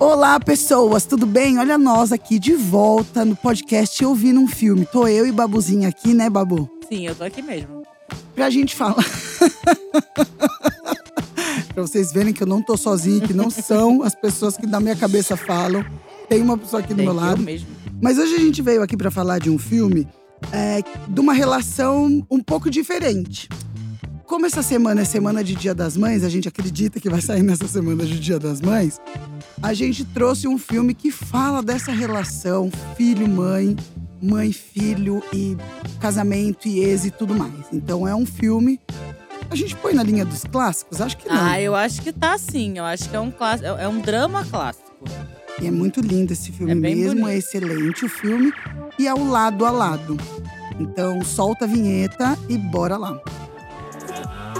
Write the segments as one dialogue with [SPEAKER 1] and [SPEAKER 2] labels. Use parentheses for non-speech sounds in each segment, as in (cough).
[SPEAKER 1] Olá, pessoas, tudo bem? Olha nós aqui de volta no podcast Ouvindo um Filme. Tô eu e Babuzinho aqui, né, Babu?
[SPEAKER 2] Sim, eu tô aqui mesmo.
[SPEAKER 1] Pra gente falar. (laughs) pra vocês verem que eu não tô sozinho, que não são as pessoas que na minha cabeça falam. Tem uma pessoa aqui do
[SPEAKER 2] Tem
[SPEAKER 1] meu
[SPEAKER 2] eu
[SPEAKER 1] lado.
[SPEAKER 2] mesmo.
[SPEAKER 1] Mas hoje a gente veio aqui pra falar de um filme é, de uma relação um pouco diferente. Como essa semana é semana de Dia das Mães, a gente acredita que vai sair nessa semana de Dia das Mães, a gente trouxe um filme que fala dessa relação filho-mãe, mãe-filho e casamento e ex e tudo mais. Então é um filme. A gente põe na linha dos clássicos? Acho que não.
[SPEAKER 2] Ah, eu acho que tá sim. Eu acho que é um clássico, é é um drama clássico.
[SPEAKER 1] E é muito lindo esse filme
[SPEAKER 2] É
[SPEAKER 1] mesmo,
[SPEAKER 2] bonito.
[SPEAKER 1] é excelente o filme. E é o lado a lado. Então solta a vinheta e bora lá.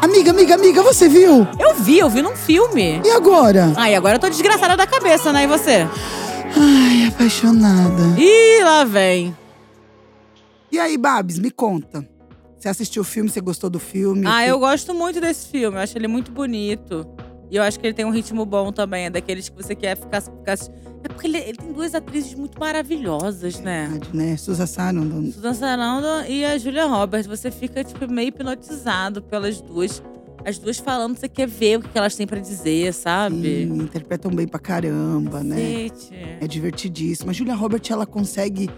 [SPEAKER 1] Amiga, amiga, amiga, você viu?
[SPEAKER 2] Eu vi, eu vi num filme.
[SPEAKER 1] E agora?
[SPEAKER 2] Ah, e agora eu tô desgraçada da cabeça, né? E você?
[SPEAKER 1] Ai, apaixonada.
[SPEAKER 2] Ih, lá vem.
[SPEAKER 1] E aí, Babs, me conta. Você assistiu o filme, você gostou do filme?
[SPEAKER 2] Ah, eu gosto muito desse filme. Eu acho ele muito bonito. E eu acho que ele tem um ritmo bom também. É daqueles que você quer ficar. ficar é porque ele, ele tem duas atrizes muito maravilhosas, né?
[SPEAKER 1] Verdade, né? Susan Sarandon.
[SPEAKER 2] Susan Sarandon e a Julia Roberts. Você fica, tipo, meio hipnotizado pelas duas. As duas falando, você quer ver o que elas têm pra dizer, sabe?
[SPEAKER 1] Sim, interpretam bem pra caramba, né?
[SPEAKER 2] Cacete.
[SPEAKER 1] É divertidíssima. A Julia Roberts, ela consegue,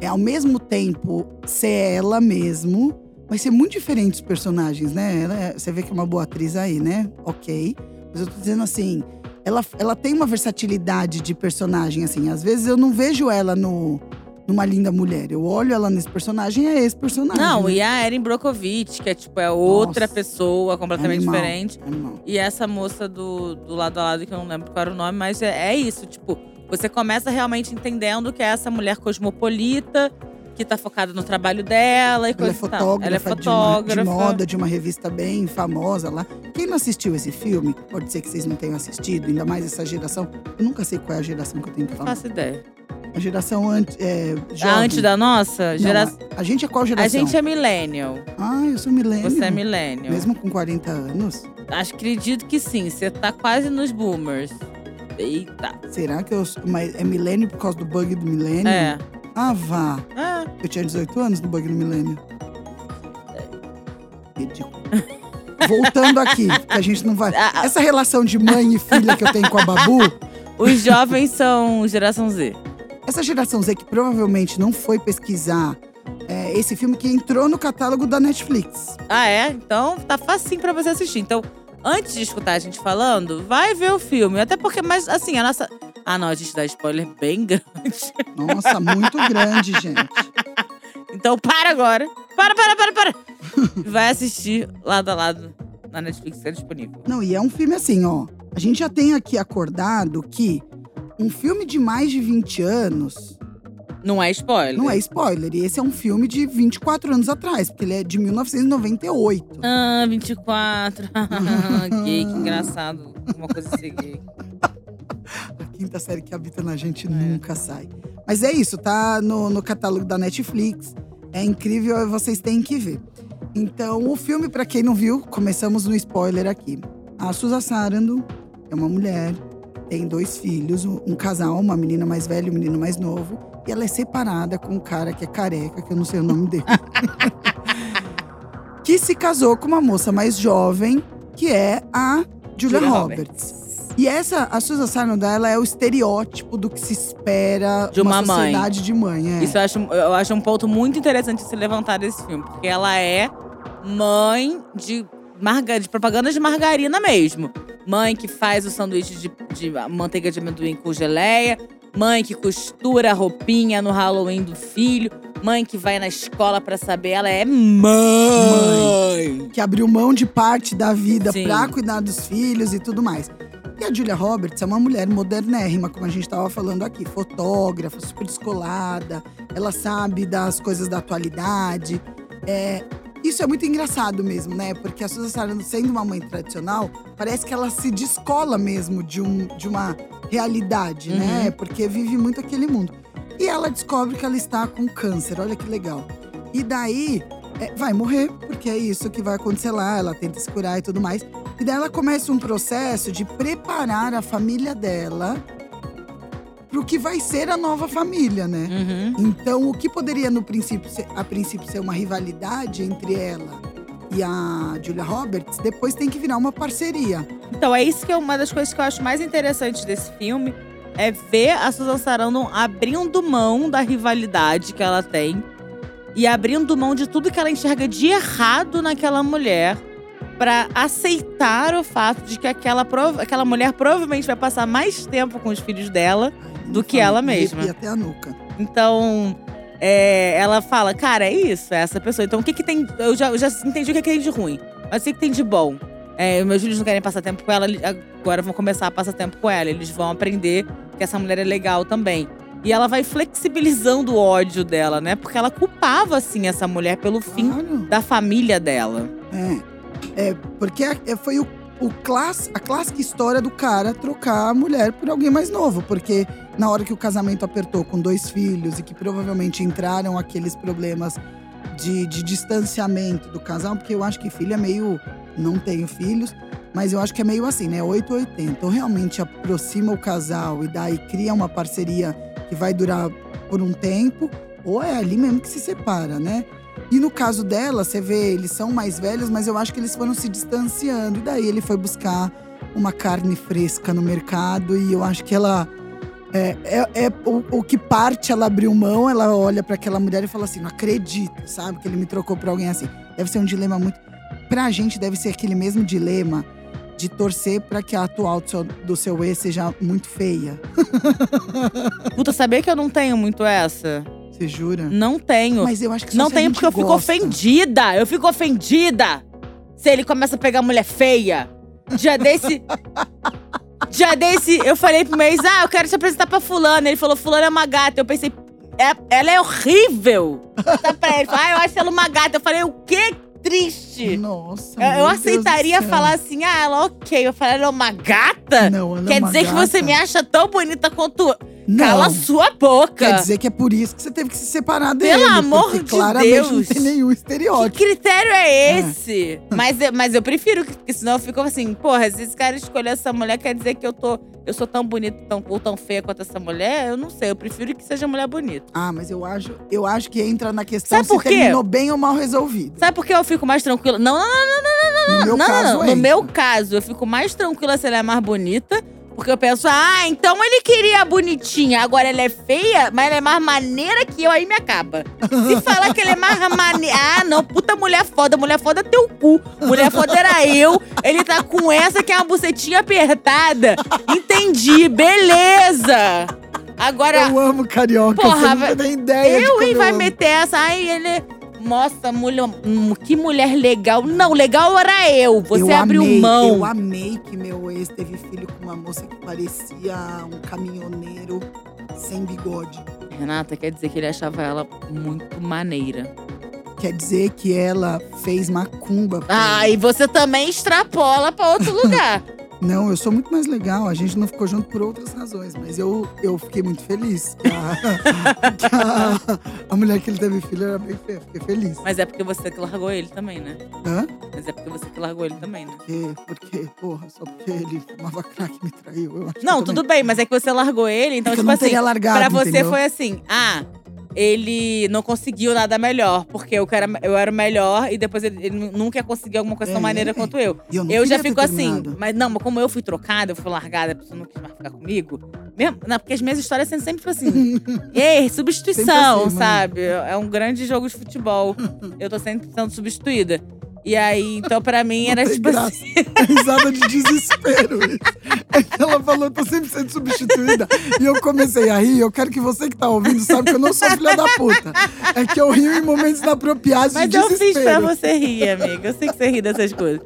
[SPEAKER 1] é, ao mesmo tempo, ser ela mesmo, mas ser muito diferente os personagens, né? Ela é- você vê que é uma boa atriz aí, né? Ok. Mas eu tô dizendo assim, ela, ela tem uma versatilidade de personagem, assim. Às vezes eu não vejo ela no, numa linda mulher. Eu olho ela nesse personagem, é esse personagem.
[SPEAKER 2] Não,
[SPEAKER 1] né?
[SPEAKER 2] e a Erin Brockovich, que é tipo, é outra
[SPEAKER 1] Nossa.
[SPEAKER 2] pessoa completamente
[SPEAKER 1] Animal,
[SPEAKER 2] diferente.
[SPEAKER 1] Animal.
[SPEAKER 2] E essa moça do, do lado a lado, que eu não lembro qual era o nome, mas é, é isso, tipo, você começa realmente entendendo que é essa mulher cosmopolita, que tá focada no trabalho dela e
[SPEAKER 1] Ela é
[SPEAKER 2] coisa tal.
[SPEAKER 1] fotógrafa,
[SPEAKER 2] Ela é
[SPEAKER 1] de, uma-
[SPEAKER 2] fotógrafa.
[SPEAKER 1] de moda, de uma revista bem famosa lá. Quem não assistiu esse filme, pode ser que vocês não tenham assistido, ainda mais essa geração. Eu nunca sei qual é a geração que eu tenho que
[SPEAKER 2] Não
[SPEAKER 1] falar.
[SPEAKER 2] faço ideia.
[SPEAKER 1] A geração antes, é,
[SPEAKER 2] A antes da nossa?
[SPEAKER 1] Não,
[SPEAKER 2] Gera...
[SPEAKER 1] a, a gente é qual geração?
[SPEAKER 2] A gente é millennial.
[SPEAKER 1] Ah, eu sou milênio.
[SPEAKER 2] Você é millennial.
[SPEAKER 1] Mesmo com 40 anos?
[SPEAKER 2] Acho, acredito que sim. Você tá quase nos boomers. Eita.
[SPEAKER 1] Será que eu. Mas é milênio por causa do bug do milênio?
[SPEAKER 2] É.
[SPEAKER 1] Ah, vá.
[SPEAKER 2] É.
[SPEAKER 1] Eu tinha 18 anos no bug do milênio. Ridículo. (laughs) Voltando aqui, que a gente não vai.
[SPEAKER 2] Ah, ah.
[SPEAKER 1] Essa relação de mãe e filha que eu tenho com a Babu,
[SPEAKER 2] Os jovens são geração Z.
[SPEAKER 1] essa geração Z que provavelmente não foi pesquisar é, esse filme que entrou no catálogo da Netflix.
[SPEAKER 2] Ah, é? Então tá facinho pra você assistir. Então, antes de escutar a gente falando, vai ver o filme. Até porque, mas assim, a nossa. Ah, não, a gente dá spoiler bem (laughs) grande.
[SPEAKER 1] Nossa, muito grande, gente.
[SPEAKER 2] Então para agora. Para, para, para, para. Vai assistir lado a lado na Netflix, é disponível.
[SPEAKER 1] Não, e é um filme assim, ó. A gente já tem aqui acordado que um filme de mais de 20 anos
[SPEAKER 2] Não é spoiler.
[SPEAKER 1] não é spoiler. E esse é um filme de 24 anos atrás, porque ele é de 1998.
[SPEAKER 2] Ah, 24. (laughs) gay, que engraçado. Uma coisa assim,
[SPEAKER 1] quinta série que habita na gente
[SPEAKER 2] É.
[SPEAKER 1] nunca sai. Mas é isso, tá no, no catálogo da Netflix. É incrível, vocês têm que ver. Então, o filme, pra quem não viu, começamos no spoiler aqui. A Susan Sarandon é uma mulher, tem dois filhos, um casal, uma menina mais velha e um menino mais novo. E ela é separada com um cara que é careca, que eu não sei o nome dele. (laughs) que se casou com uma moça mais jovem, que é a Julia,
[SPEAKER 2] Julia
[SPEAKER 1] Roberts. E essa, a Susan Sarandon, ela é o estereótipo do que se espera
[SPEAKER 2] De uma mãe.
[SPEAKER 1] sociedade de mãe. É.
[SPEAKER 2] Isso eu acho, eu acho um ponto muito interessante se levantar desse filme. Porque ela é mãe de, marga, de propaganda de margarina mesmo. Mãe que faz o sanduíche de, de manteiga de amendoim com geleia. Mãe que costura a roupinha no Halloween do filho. Mãe que vai na escola pra saber. Ela é mãe.
[SPEAKER 1] Que abriu mão de parte da vida
[SPEAKER 2] Sim.
[SPEAKER 1] pra cuidar dos filhos e tudo mais. E a Julia Roberts é uma mulher modernérrima, como a gente estava falando aqui. Fotógrafa, super descolada. Ela sabe das coisas da atualidade. É, isso é muito engraçado mesmo, né? Porque a Susan Sarandon, sendo uma mãe tradicional, parece que ela se descola mesmo de, um, de uma realidade, né?
[SPEAKER 2] Uhum.
[SPEAKER 1] Porque vive muito aquele mundo. E ela descobre que ela está com câncer, olha que legal. E daí, é, vai morrer, porque é isso que vai acontecer lá. Ela tenta se curar e tudo mais. E daí ela começa um processo de preparar a família dela pro que vai ser a nova família, né?
[SPEAKER 2] Uhum.
[SPEAKER 1] Então, o que poderia no princípio ser, a princípio ser uma rivalidade entre ela e a Julia Roberts, depois tem que virar uma parceria.
[SPEAKER 2] Então é isso que é uma das coisas que eu acho mais interessantes desse filme. É ver a Susan Sarandon abrindo mão da rivalidade que ela tem. E abrindo mão de tudo que ela enxerga de errado naquela mulher. Pra aceitar o fato de que aquela, aquela mulher provavelmente vai passar mais tempo com os filhos dela. Do que ela
[SPEAKER 1] me
[SPEAKER 2] mesma.
[SPEAKER 1] arrepia até a nuca.
[SPEAKER 2] Então, é, ela fala, cara, é isso, é essa pessoa. Então, o que que tem. Eu já, eu já entendi o que, que tem de ruim. Mas o que, que tem de bom? É, meus filhos não querem passar tempo com ela, agora vão começar a passar tempo com ela. Eles vão aprender que essa mulher é legal também. E ela vai flexibilizando o ódio dela, né? Porque ela culpava, assim, essa mulher pelo fim
[SPEAKER 1] Claro.
[SPEAKER 2] da família dela.
[SPEAKER 1] É. É, porque é- é- foi o, o class, a clássica história do cara trocar a mulher por alguém mais novo. Porque na hora que o casamento apertou com dois filhos e que provavelmente entraram aqueles problemas de, de distanciamento do casal, porque eu acho que filho é meio. Não tenho filhos, mas eu acho que é meio assim, né? 8 ou 80. Ou realmente aproxima o casal e daí cria uma parceria que vai durar por um tempo, ou é ali mesmo que se separa, né? E no caso dela, você vê, eles são mais velhos, mas eu acho que eles foram se distanciando. E daí ele foi buscar uma carne fresca no mercado e eu acho que ela. É, é, é o, o que parte, ela abriu mão, ela olha pra aquela mulher e fala assim: não acredito, sabe? Que ele me trocou pra alguém assim. Deve ser um dilema muito. Pra gente, deve ser aquele mesmo dilema de torcer pra que a atual do seu, do seu ex seja muito feia. (laughs)
[SPEAKER 2] Puta, sabia que eu não tenho muito essa?
[SPEAKER 1] Você jura?
[SPEAKER 2] Não tenho.
[SPEAKER 1] Mas eu acho que
[SPEAKER 2] Não tenho porque eu fico
[SPEAKER 1] gosta.
[SPEAKER 2] ofendida. Eu fico ofendida. Se ele começa a pegar mulher feia. Dia desse. (laughs) dia desse, eu falei pro ex, ah, eu quero te apresentar pra fulana. Ele falou, fulana é uma gata. Eu pensei, "É- ela é horrível. Tá pra ele. Ah, eu acho ela uma gata. Eu falei, o quê? Triste.
[SPEAKER 1] Nossa.
[SPEAKER 2] Eu, eu aceitaria falar assim, ah, ela ok. Eu falei, ela é uma gata?
[SPEAKER 1] Não, ela é
[SPEAKER 2] Quer
[SPEAKER 1] uma
[SPEAKER 2] dizer que
[SPEAKER 1] gata.
[SPEAKER 2] você me acha tão bonita quanto.
[SPEAKER 1] Não.
[SPEAKER 2] Cala sua boca.
[SPEAKER 1] Quer dizer que é por isso que você teve que se separar dele.
[SPEAKER 2] Pelo amor de
[SPEAKER 1] claramente
[SPEAKER 2] Deus.
[SPEAKER 1] não tem nenhum
[SPEAKER 2] Que
[SPEAKER 1] estereótipo.
[SPEAKER 2] critério é esse? Mas, eu- mas eu prefiro, porque senão eu fico assim, porra, se esse cara escolher essa mulher, quer dizer que eu tô. Eu sou tão bonita tão, ou tão feia quanto essa mulher? Eu não sei, eu prefiro que seja mulher bonita.
[SPEAKER 1] Ah, mas eu acho, eu acho que entra na questão
[SPEAKER 2] Sabe
[SPEAKER 1] se
[SPEAKER 2] por quê?
[SPEAKER 1] terminou bem ou mal resolvido.
[SPEAKER 2] Sabe por que eu fico mais tranquila? Não, não, não,
[SPEAKER 1] No meu
[SPEAKER 2] não,
[SPEAKER 1] caso,
[SPEAKER 2] não, não. No meu caso, eu fico mais tranquila se ela é mais bonita. Porque eu penso, ah, então ele queria a bonitinha. Agora ela é feia, mas ela é mais maneira que eu, aí me acaba. Se falar que ele é mais maneira. (laughs) Ah, não, puta mulher foda. Mulher foda é teu cu. Mulher foda era eu. Ele tá com essa que é uma bucetinha apertada. Entendi, beleza. Agora.
[SPEAKER 1] Eu amo carioca,
[SPEAKER 2] Porra,
[SPEAKER 1] você não tem ideia de
[SPEAKER 2] Eu, hein, vai meter essa. Ai, ele. Nossa, mulher, hum, que mulher legal. Não, legal era eu. Você
[SPEAKER 1] eu
[SPEAKER 2] abriu
[SPEAKER 1] amei,
[SPEAKER 2] mão.
[SPEAKER 1] Eu amei que meu ex teve filho com uma moça que parecia um caminhoneiro sem bigode.
[SPEAKER 2] Renata, quer dizer que ele achava ela muito maneira.
[SPEAKER 1] Quer dizer que ela fez macumba.
[SPEAKER 2] Ah,
[SPEAKER 1] ele.
[SPEAKER 2] e você também extrapola pra outro (laughs) lugar.
[SPEAKER 1] Não, eu sou muito mais legal. A gente não ficou junto por outras razões, mas eu, eu fiquei muito feliz. A, (laughs) a, a mulher que ele teve filho era bem feia. Fiquei feliz.
[SPEAKER 2] Mas é porque você que largou ele também, né?
[SPEAKER 1] Hã?
[SPEAKER 2] Mas é porque você que largou ele também, né?
[SPEAKER 1] Porque, porque, porra, só porque ele fumava crack e me traiu. Eu acho que
[SPEAKER 2] Não, tudo bem, mas é que você largou ele, então,
[SPEAKER 1] É
[SPEAKER 2] tipo
[SPEAKER 1] não
[SPEAKER 2] assim,
[SPEAKER 1] teria largado,
[SPEAKER 2] pra você
[SPEAKER 1] entendeu?
[SPEAKER 2] foi assim, ah, ele não conseguiu nada melhor, porque eu, era, eu era o melhor e depois ele, ele nunca ia conseguir alguma coisa tão
[SPEAKER 1] É.
[SPEAKER 2] maneira quanto eu.
[SPEAKER 1] Eu
[SPEAKER 2] Eu já fico assim, mas não, mas como eu fui trocada, eu fui largada, a pessoa não quis mais ficar comigo. Mesmo, não, porque as minhas histórias são sempre assim, (laughs) ei, substituição,
[SPEAKER 1] assim,
[SPEAKER 2] sabe? É um grande jogo de futebol. Eu tô sempre sendo substituída. E aí, então pra mim
[SPEAKER 1] Não
[SPEAKER 2] era tipo
[SPEAKER 1] graça.
[SPEAKER 2] assim. (laughs)
[SPEAKER 1] É risada de desespero. isso. Ela falou, tô sempre sendo substituída. E eu comecei a rir. Eu quero que você que tá ouvindo saiba que eu não sou filha da puta. É que eu rio em momentos inapropriados
[SPEAKER 2] Mas
[SPEAKER 1] de
[SPEAKER 2] eu
[SPEAKER 1] desespero.
[SPEAKER 2] fiz pra você rir, amiga. Eu sei que você ri dessas coisas.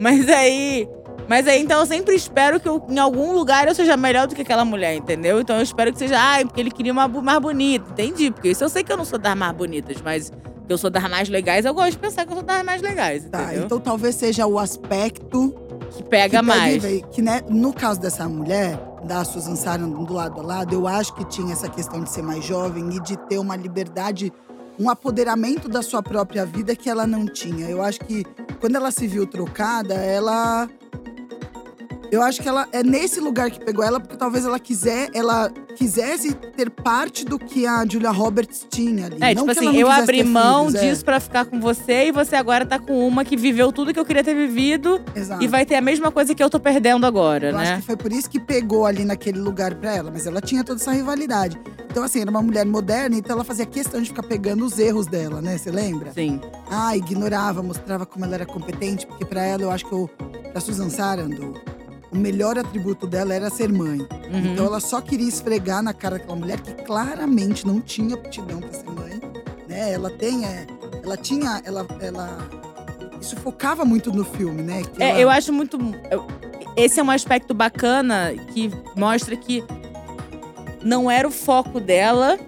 [SPEAKER 2] Mas aí. Mas aí, então, eu sempre espero que eu, em algum lugar eu seja melhor do que aquela mulher, entendeu? Então eu espero que seja, ai, porque ele queria uma mais bonita. Entendi, porque isso eu sei que eu não sou das mais bonitas, mas eu sou das mais legais, eu gosto de pensar que eu sou das mais legais,
[SPEAKER 1] Tá,
[SPEAKER 2] entendeu?
[SPEAKER 1] então talvez seja o aspecto
[SPEAKER 2] que pega
[SPEAKER 1] que
[SPEAKER 2] mais.
[SPEAKER 1] pegue- Que, né, no caso dessa mulher, da Susan Sarandon do lado a lado, eu acho que tinha essa questão de ser mais jovem e de ter uma liberdade, um apoderamento da sua própria vida que ela não tinha. Eu acho que quando ela se viu trocada, ela Eu acho que ela é nesse lugar que pegou ela, porque talvez ela quiser, ela quisesse ter parte do que a Julia Roberts tinha ali.
[SPEAKER 2] É,
[SPEAKER 1] Não
[SPEAKER 2] tipo
[SPEAKER 1] que ela
[SPEAKER 2] assim,
[SPEAKER 1] não
[SPEAKER 2] eu abri mão
[SPEAKER 1] filhos, é.
[SPEAKER 2] disso pra ficar com você e você agora tá com uma que viveu tudo que eu queria ter vivido
[SPEAKER 1] Exato.
[SPEAKER 2] e vai ter a mesma coisa que eu tô perdendo agora,
[SPEAKER 1] Eu acho
[SPEAKER 2] né?
[SPEAKER 1] que foi por isso que pegou ali naquele lugar pra ela, mas ela tinha toda essa rivalidade. Então, assim, era uma mulher moderna, então ela fazia questão de ficar pegando os erros dela, né? Você lembra?
[SPEAKER 2] Sim.
[SPEAKER 1] Ah, ignorava, mostrava como ela era competente, porque pra ela, eu acho que o, pra Susan Sarandon, o melhor atributo dela era ser mãe.
[SPEAKER 2] Uhum.
[SPEAKER 1] Então ela só queria esfregar na cara daquela mulher que claramente não tinha aptidão pra ser mãe, né? Ela tem, é, ela tinha, ela, ela isso focava muito no filme, né? Que
[SPEAKER 2] É,
[SPEAKER 1] ela-
[SPEAKER 2] eu acho muito. Esse é um aspecto bacana que mostra que não era o foco dela.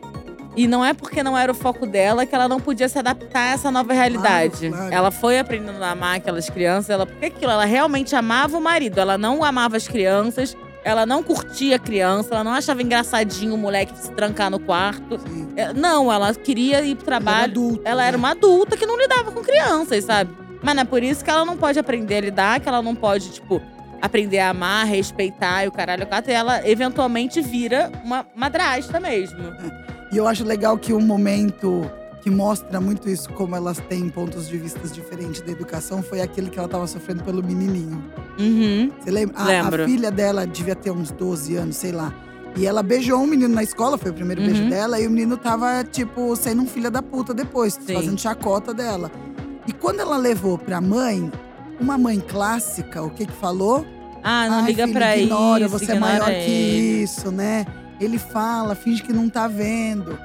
[SPEAKER 2] E não é porque não era o foco dela que ela não podia se adaptar a essa nova realidade.
[SPEAKER 1] Claro, claro.
[SPEAKER 2] Ela foi aprendendo a amar aquelas crianças. Ela, porque aquilo, ela realmente amava o marido. Ela não amava as crianças. Ela não curtia criança. Ela não achava engraçadinho o moleque se trancar no quarto.
[SPEAKER 1] Sim,
[SPEAKER 2] É, Não, ela queria ir pro
[SPEAKER 1] ela era
[SPEAKER 2] trabalho.
[SPEAKER 1] adulta,
[SPEAKER 2] Ela era
[SPEAKER 1] né?
[SPEAKER 2] uma adulta que não lidava com crianças, sabe? Mas não é por isso que ela não pode aprender a lidar, que ela não pode, tipo, aprender a amar, respeitar e o caralho quatro. E ela eventualmente vira uma madrasta mesmo. (laughs)
[SPEAKER 1] E eu acho legal que um momento que mostra muito isso, como elas têm pontos de vista diferentes da educação, foi aquele que ela tava sofrendo pelo menininho.
[SPEAKER 2] Uhum.
[SPEAKER 1] Você lembra? A-. A, filha dela devia ter uns 12 anos, sei lá. E ela beijou um menino na escola, foi o primeiro
[SPEAKER 2] Uhum.
[SPEAKER 1] beijo dela, e o menino tava, tipo, sendo um filho da puta depois,
[SPEAKER 2] Sim.
[SPEAKER 1] fazendo chacota dela. E quando ela levou pra mãe, uma mãe clássica, o que que falou?
[SPEAKER 2] Ah, não
[SPEAKER 1] Ai,
[SPEAKER 2] liga
[SPEAKER 1] filho,
[SPEAKER 2] pra
[SPEAKER 1] ignora,
[SPEAKER 2] isso.
[SPEAKER 1] você é
[SPEAKER 2] ignora
[SPEAKER 1] maior
[SPEAKER 2] ele.
[SPEAKER 1] que isso, né? Ele fala, finge que não tá vendo.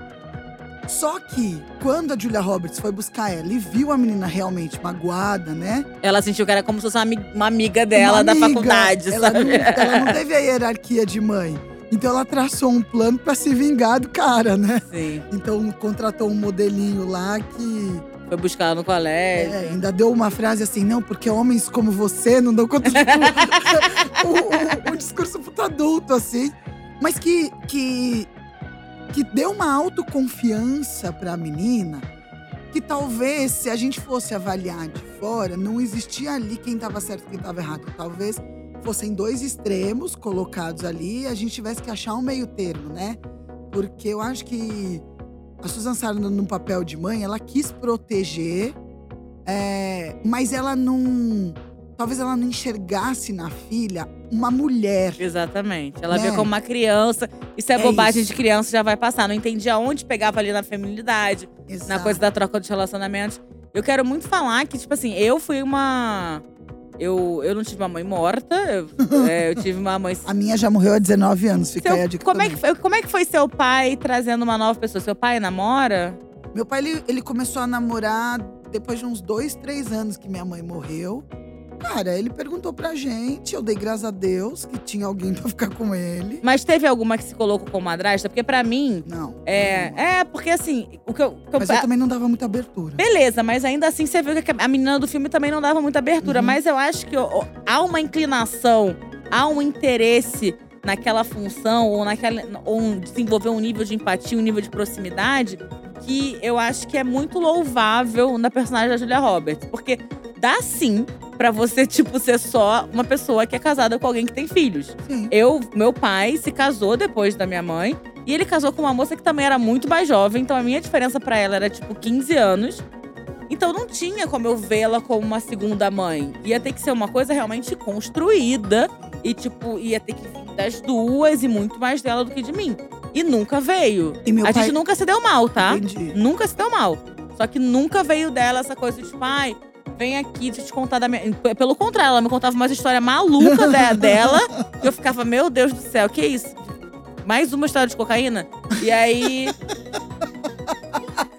[SPEAKER 1] Só que, quando a Julia Roberts foi buscar ela e viu a menina realmente magoada, né?
[SPEAKER 2] Ela sentiu que era como se fosse uma, ami- uma amiga dela
[SPEAKER 1] Uma
[SPEAKER 2] da
[SPEAKER 1] amiga,
[SPEAKER 2] faculdade,
[SPEAKER 1] ela
[SPEAKER 2] sabe?
[SPEAKER 1] Não, ela não (laughs) teve a hierarquia de mãe. Então ela traçou um plano pra se vingar do cara, né?
[SPEAKER 2] Sim.
[SPEAKER 1] Então contratou um modelinho lá que
[SPEAKER 2] Foi buscar ela no colégio.
[SPEAKER 1] é, ainda deu uma frase assim, não, porque homens como você não dão conta de um, um- um discurso puto adulto, assim. Mas que, que, que deu uma autoconfiança pra menina que talvez, se a gente fosse avaliar de fora, não existia ali quem estava certo e quem estava errado. Talvez fossem dois extremos colocados ali e a gente tivesse que achar um meio termo, né? Porque eu acho que a Susan Sarandon, no papel de mãe, ela quis proteger, é, mas ela não. Talvez ela não enxergasse na filha uma mulher.
[SPEAKER 2] Exatamente. Ela
[SPEAKER 1] Né?
[SPEAKER 2] via como uma criança. Isso é,
[SPEAKER 1] É
[SPEAKER 2] bobagem
[SPEAKER 1] isso.
[SPEAKER 2] de criança, já vai passar. Não entendia onde pegava ali na feminilidade. na
[SPEAKER 1] Exato.
[SPEAKER 2] coisa da troca dos relacionamentos. Eu quero muito falar que, tipo assim, eu fui uma. Eu, eu não tive uma mãe morta, eu, (laughs) é, eu tive uma mãe.
[SPEAKER 1] A minha já morreu há 19 anos, fica aí a dica
[SPEAKER 2] como, é que foi, como é que foi seu pai trazendo uma nova pessoa? Seu pai namora?
[SPEAKER 1] Meu pai, ele, ele começou a namorar depois de uns dois, três anos que minha mãe morreu. Cara, ele perguntou pra gente, eu dei graças a Deus que tinha alguém (laughs) pra ficar com ele.
[SPEAKER 2] Mas teve alguma que se colocou como madrasta? Porque pra mim.
[SPEAKER 1] Não.
[SPEAKER 2] É,
[SPEAKER 1] não.
[SPEAKER 2] é porque assim, o que eu. que eu-
[SPEAKER 1] Mas eu também não dava muita abertura.
[SPEAKER 2] Beleza, mas ainda assim você viu que a menina do filme também não dava muita abertura.
[SPEAKER 1] Uhum.
[SPEAKER 2] Mas eu acho que ó, há uma inclinação, há um interesse naquela função, ou naquela. ou um- desenvolver um nível de empatia, um nível de proximidade, que eu acho que é muito louvável na personagem da Julia Roberts. Porque dá sim pra você, tipo, ser só uma pessoa que é casada com alguém que tem filhos.
[SPEAKER 1] Sim.
[SPEAKER 2] Eu, meu pai se casou depois da minha mãe. E ele casou com uma moça que também era muito mais jovem. Então a minha diferença pra ela era tipo 15 anos. Então não tinha como eu vê-la como uma segunda mãe. Ia ter que ser uma coisa realmente construída. E tipo, ia ter que vir das duas e muito mais dela do que de mim. E nunca veio.
[SPEAKER 1] E meu
[SPEAKER 2] a
[SPEAKER 1] pai.
[SPEAKER 2] gente nunca se deu mal, tá?
[SPEAKER 1] Entendi.
[SPEAKER 2] Nunca se deu mal. Só que nunca veio dela essa coisa de, tipo, ai, vem aqui, te contar da minha. Pelo contrário, ela me contava uma história maluca de- (laughs) dela. que eu ficava, meu Deus do céu, que isso? Mais uma história de cocaína? E aí.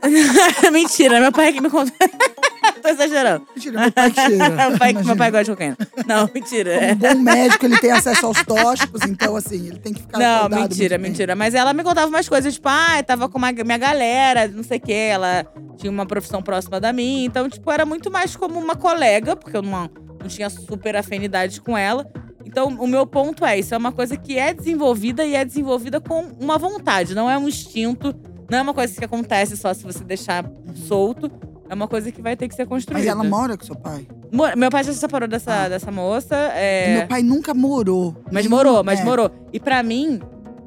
[SPEAKER 2] (laughs) Mentira, meu pai que me contou. (laughs) Tô exagerando.
[SPEAKER 1] Mentira, meu pai que (laughs)
[SPEAKER 2] meu, pai, meu pai gosta de cocaína. Não, mentira.
[SPEAKER 1] Como um bom médico, ele tem acesso aos tóxicos, então assim, ele tem que ficar
[SPEAKER 2] Não, mentira, mentira. Mas ela me contava umas coisas, tipo, ah, tava com uma, minha galera, não sei o quê. Ela tinha uma profissão próxima da minha. Então, tipo, era muito mais como uma colega, porque eu não, não tinha super afinidade com ela. Então, o meu ponto é, isso é uma coisa que é desenvolvida e é desenvolvida com uma vontade. Não é um instinto, não é uma coisa que acontece só se você deixar solto. É uma coisa que vai ter que ser construída.
[SPEAKER 1] Mas ela mora com seu pai?
[SPEAKER 2] Meu pai já se separou dessa,
[SPEAKER 1] Ah.
[SPEAKER 2] dessa moça. é,
[SPEAKER 1] Meu pai nunca morou.
[SPEAKER 2] Mas
[SPEAKER 1] Nenhuma-
[SPEAKER 2] morou, mas
[SPEAKER 1] é,
[SPEAKER 2] morou. E pra mim,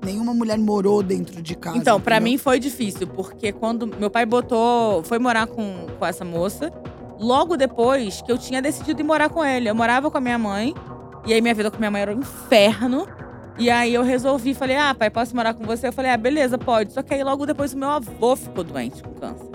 [SPEAKER 1] Nenhuma mulher morou dentro de casa.
[SPEAKER 2] Então, pra
[SPEAKER 1] entendeu?
[SPEAKER 2] mim foi difícil, porque quando meu pai botou. Foi morar com, com essa moça, logo depois que eu tinha decidido ir morar com ele. Eu morava com a minha mãe, e aí minha vida com minha mãe era um inferno. E aí eu resolvi, falei, ah, pai, posso morar com você? Eu falei, ah, beleza, pode. Só que aí logo depois o meu avô ficou doente com câncer.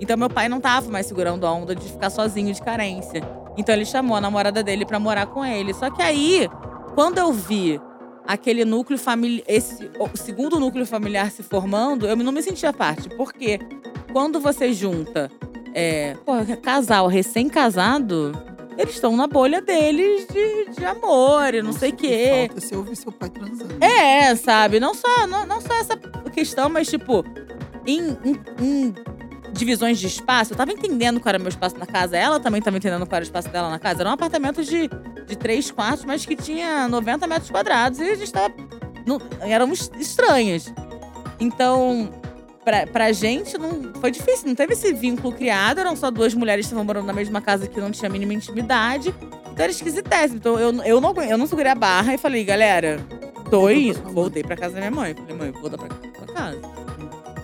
[SPEAKER 2] Então meu pai não tava mais segurando a onda de ficar sozinho de carência. Então ele chamou a namorada dele pra morar com ele. Só que aí, quando eu vi aquele núcleo familiar, esse o segundo núcleo familiar se formando, eu não me sentia parte. Porque quando você junta é, pô, casal recém-casado, eles estão na bolha deles de, de amor e não sei o
[SPEAKER 1] que
[SPEAKER 2] quê.
[SPEAKER 1] Falta se ouvir seu pai transando.
[SPEAKER 2] É, sabe? Não só, não, não só essa questão, mas tipo, em, em- em divisões de espaço, eu tava entendendo qual era o meu espaço na casa, ela também tava entendendo qual era o espaço dela na casa. Era um apartamento de, de três quartos, mas que tinha 90 metros quadrados e a gente tava. Não, éramos estranhas. Então, pra, pra gente, não, foi difícil, não teve esse vínculo criado, eram só duas mulheres que estavam morando na mesma casa que não tinha a mínima intimidade. Então era esquisitésimo. Então eu, eu, não, eu não segurei a barra e falei, galera, tô indo. Voltei pra casa da minha mãe. Falei, mãe, vou voltar pra, pra casa.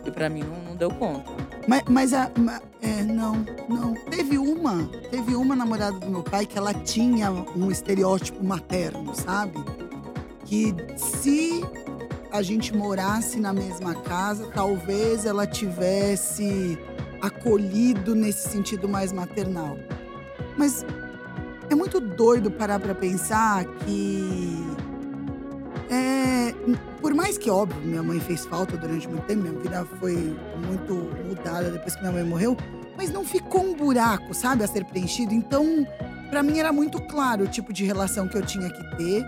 [SPEAKER 2] E pra mim não, não deu conta.
[SPEAKER 1] Mas, mas a. ma- É, não, não. Teve uma. Teve uma namorada do meu pai que ela tinha um estereótipo materno, sabe? Que se a gente morasse na mesma casa, talvez ela tivesse acolhido nesse sentido mais maternal. Mas é muito doido parar pra pensar que. É, por mais que, óbvio, minha mãe fez falta durante muito tempo, minha vida foi muito mudada depois que minha mãe morreu, mas não ficou um buraco, sabe, a ser preenchido. Então, pra mim era muito claro o tipo de relação que eu tinha que ter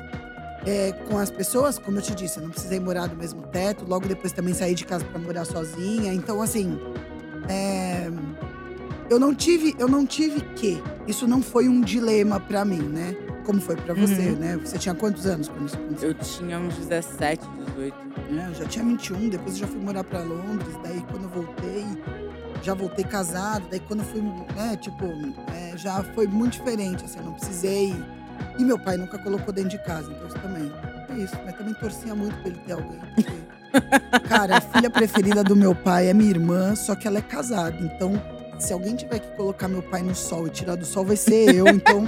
[SPEAKER 1] é, com as pessoas. Como eu te disse, eu não precisei morar do mesmo teto, logo depois também saí de casa pra morar sozinha. Então, assim, é, eu não tive, eu não tive que. Isso não foi um dilema pra mim, né? Como foi pra você,
[SPEAKER 2] Uhum.
[SPEAKER 1] né? Você tinha quantos anos quando isso aconteceu?
[SPEAKER 2] Eu tinha uns 17, 18.
[SPEAKER 1] né? Eu já tinha 21, depois eu já fui morar pra Londres. Daí, quando eu voltei, já voltei casado. Daí, quando eu fui, né, tipo, é, já foi muito diferente, assim, eu não precisei. E meu pai nunca colocou dentro de casa, então isso também. É isso, mas também torcia muito pra ele ter alguém. porque, (laughs) Cara, a filha preferida do meu pai é minha irmã, só que ela é casada. Então, se alguém tiver que colocar meu pai no sol e tirar do sol, vai ser eu. Então,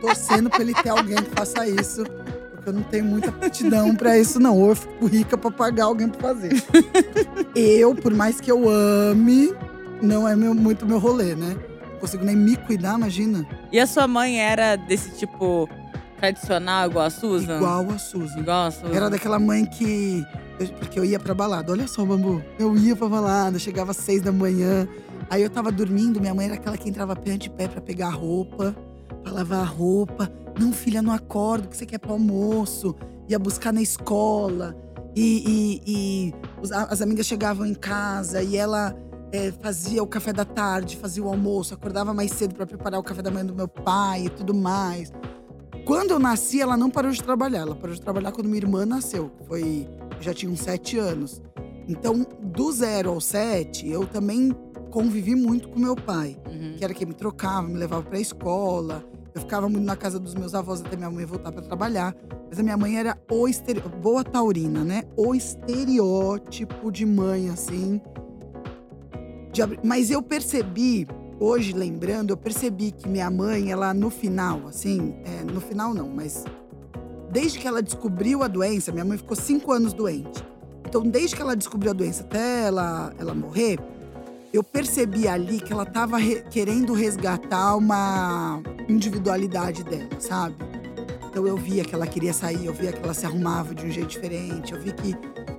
[SPEAKER 1] torcendo pra ele ter alguém que faça isso. Porque eu não tenho muita aptidão pra isso, não. Ou eu fico rica pra pagar alguém pra fazer. eu, por mais que eu ame, não é meu- muito meu rolê, né? Não consigo nem me cuidar, imagina.
[SPEAKER 2] E a sua mãe era desse tipo tradicional, igual a Susan?
[SPEAKER 1] Igual a Suzy.
[SPEAKER 2] Igual a Susan?
[SPEAKER 1] Era daquela mãe que. eu- Porque eu ia pra balada. Olha só, bambu. Eu ia pra balada, chegava às seis da manhã. Aí eu tava dormindo, minha mãe era aquela que entrava pé de pé pra pegar roupa, pra lavar a roupa. Não, filha, não acordo, que você quer pro almoço. Ia buscar na escola. E, e- e a- as amigas chegavam em casa e ela é, fazia o café da tarde, fazia o almoço, acordava mais cedo pra preparar o café da manhã do meu pai e tudo mais. Quando eu nasci, ela não parou de trabalhar. Ela parou de trabalhar quando minha irmã nasceu. Foi, eu já tinha uns sete anos. Então, do zero ao sete, eu também convivi muito com meu pai.
[SPEAKER 2] Uhum.
[SPEAKER 1] Que era quem me trocava, me levava pra escola. Eu ficava muito na casa dos meus avós até minha mãe voltar pra trabalhar. Mas a minha mãe era o boa taurina, né? O estereótipo de mãe, assim. De Mas eu percebi, hoje lembrando, eu percebi que minha mãe, ela no final, assim, é, no final não, mas desde que ela descobriu a doença, minha mãe ficou cinco anos doente. Então, desde que ela descobriu a doença até ela, ela morrer, eu percebi ali que ela tava re- querendo resgatar uma individualidade dela, sabe? Então eu via que ela queria sair, eu via que ela se arrumava de um jeito diferente, eu vi que,